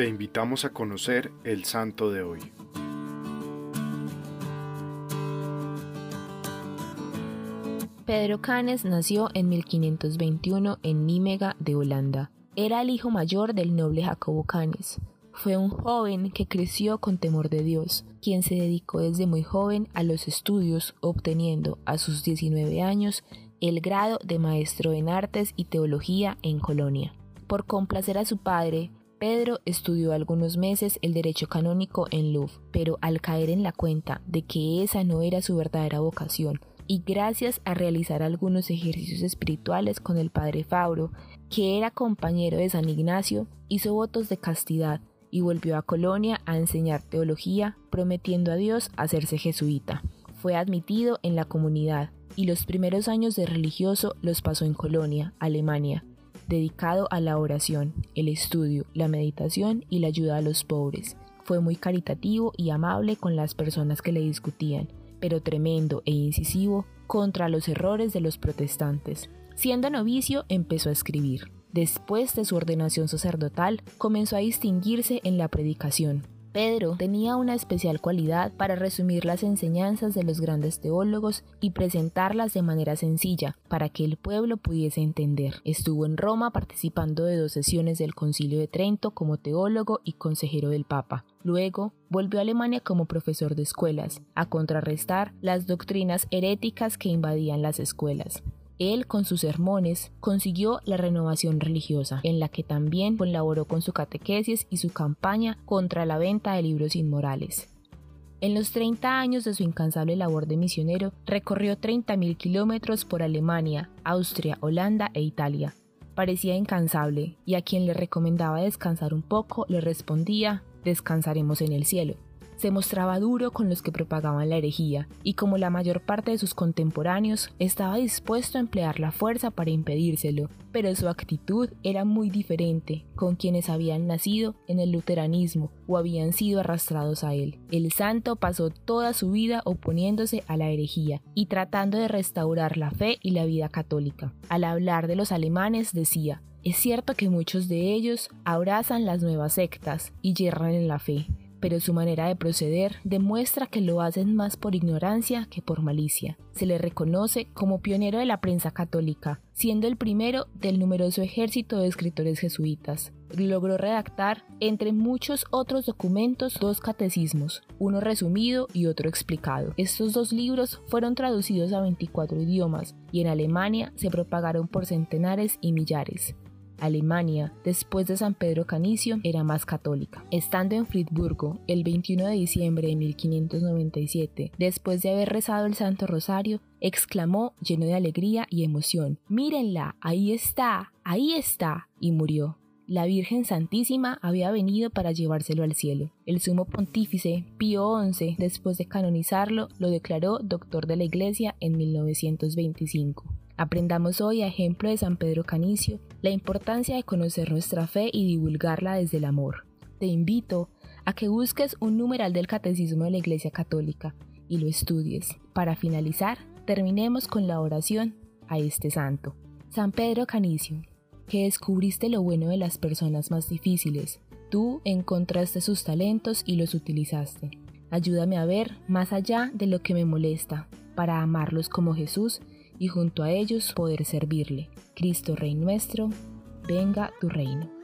te invitamos a conocer el santo de hoy. Pedro Canes nació en 1521 en Nímega de Holanda. Era el hijo mayor del noble Jacobo Canes. Fue un joven que creció con temor de Dios, quien se dedicó desde muy joven a los estudios, obteniendo a sus 19 años el grado de maestro en artes y teología en Colonia. Por complacer a su padre, Pedro estudió algunos meses el derecho canónico en Louvre, pero al caer en la cuenta de que esa no era su verdadera vocación, y gracias a realizar algunos ejercicios espirituales con el padre Fauro, que era compañero de San Ignacio, hizo votos de castidad y volvió a Colonia a enseñar teología, prometiendo a Dios hacerse jesuita. Fue admitido en la comunidad y los primeros años de religioso los pasó en Colonia, Alemania, dedicado a la oración, el estudio, la meditación y la ayuda a los pobres. Fue muy caritativo y amable con las personas que le discutían, pero tremendo e incisivo contra los errores de los protestantes. Siendo novicio empezó a escribir. Después de su ordenación sacerdotal, comenzó a distinguirse en la predicación. Pedro tenía una especial cualidad para resumir las enseñanzas de los grandes teólogos y presentarlas de manera sencilla para que el pueblo pudiese entender. Estuvo en Roma participando de dos sesiones del Concilio de Trento como teólogo y consejero del Papa. Luego volvió a Alemania como profesor de escuelas, a contrarrestar las doctrinas heréticas que invadían las escuelas. Él, con sus sermones, consiguió la renovación religiosa, en la que también colaboró con su catequesis y su campaña contra la venta de libros inmorales. En los 30 años de su incansable labor de misionero, recorrió 30.000 kilómetros por Alemania, Austria, Holanda e Italia. Parecía incansable, y a quien le recomendaba descansar un poco le respondía, descansaremos en el cielo se mostraba duro con los que propagaban la herejía, y como la mayor parte de sus contemporáneos, estaba dispuesto a emplear la fuerza para impedírselo, pero su actitud era muy diferente con quienes habían nacido en el luteranismo o habían sido arrastrados a él. El santo pasó toda su vida oponiéndose a la herejía y tratando de restaurar la fe y la vida católica. Al hablar de los alemanes decía, es cierto que muchos de ellos abrazan las nuevas sectas y yerran en la fe, pero su manera de proceder demuestra que lo hacen más por ignorancia que por malicia. Se le reconoce como pionero de la prensa católica, siendo el primero del numeroso ejército de escritores jesuitas. Logró redactar, entre muchos otros documentos, dos catecismos, uno resumido y otro explicado. Estos dos libros fueron traducidos a 24 idiomas y en Alemania se propagaron por centenares y millares. Alemania, después de San Pedro Canicio, era más católica. Estando en Friburgo el 21 de diciembre de 1597, después de haber rezado el Santo Rosario, exclamó lleno de alegría y emoción, Mírenla, ahí está, ahí está, y murió. La Virgen Santísima había venido para llevárselo al cielo. El sumo pontífice Pío XI, después de canonizarlo, lo declaró doctor de la Iglesia en 1925. Aprendamos hoy, a ejemplo de San Pedro Canicio, la importancia de conocer nuestra fe y divulgarla desde el amor. Te invito a que busques un numeral del Catecismo de la Iglesia Católica y lo estudies. Para finalizar, terminemos con la oración a este santo. San Pedro Canicio, que descubriste lo bueno de las personas más difíciles, tú encontraste sus talentos y los utilizaste. Ayúdame a ver más allá de lo que me molesta, para amarlos como Jesús y junto a ellos poder servirle. Cristo Rey nuestro, venga tu reino.